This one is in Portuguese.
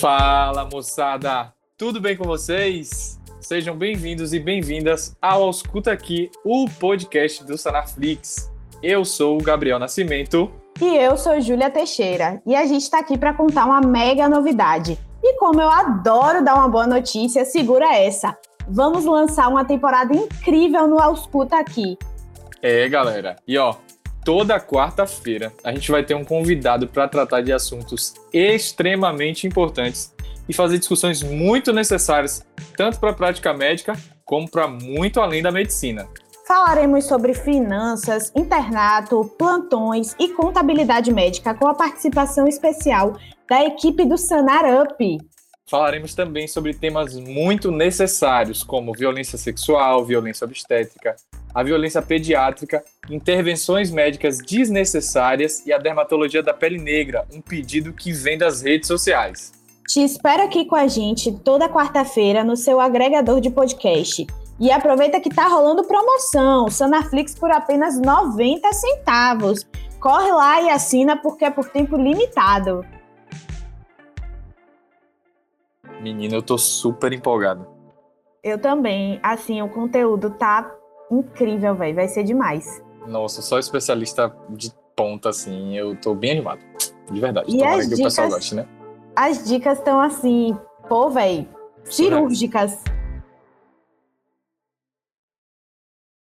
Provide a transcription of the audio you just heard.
Fala, moçada! Tudo bem com vocês? Sejam bem-vindos e bem-vindas ao Ausculta Aqui, o podcast do Sanaflix. Eu sou o Gabriel Nascimento. E eu sou Júlia Teixeira. E a gente está aqui para contar uma mega novidade. E como eu adoro dar uma boa notícia, segura essa. Vamos lançar uma temporada incrível no Ausculta Aqui. É, galera. E ó, toda quarta-feira a gente vai ter um convidado para tratar de assuntos extremamente importantes e fazer discussões muito necessárias, tanto para a prática médica como para muito além da medicina. Falaremos sobre finanças, internato, plantões e contabilidade médica com a participação especial da equipe do Sanar Up. Falaremos também sobre temas muito necessários, como violência sexual, violência obstétrica, a violência pediátrica, intervenções médicas desnecessárias e a dermatologia da pele negra, um pedido que vem das redes sociais. Te espero aqui com a gente toda quarta-feira no seu agregador de podcast. E aproveita que tá rolando promoção, Sanaflix por apenas 90 centavos. Corre lá e assina porque é por tempo limitado. Menina, eu tô super empolgado. Eu também. Assim, o conteúdo tá incrível, velho. Vai ser demais. Nossa, só especialista de ponta, assim. Eu tô bem animado. De verdade. E Tomara as que o pessoal dicas- goste, né? As dicas estão assim, pô, velho, cirúrgicas.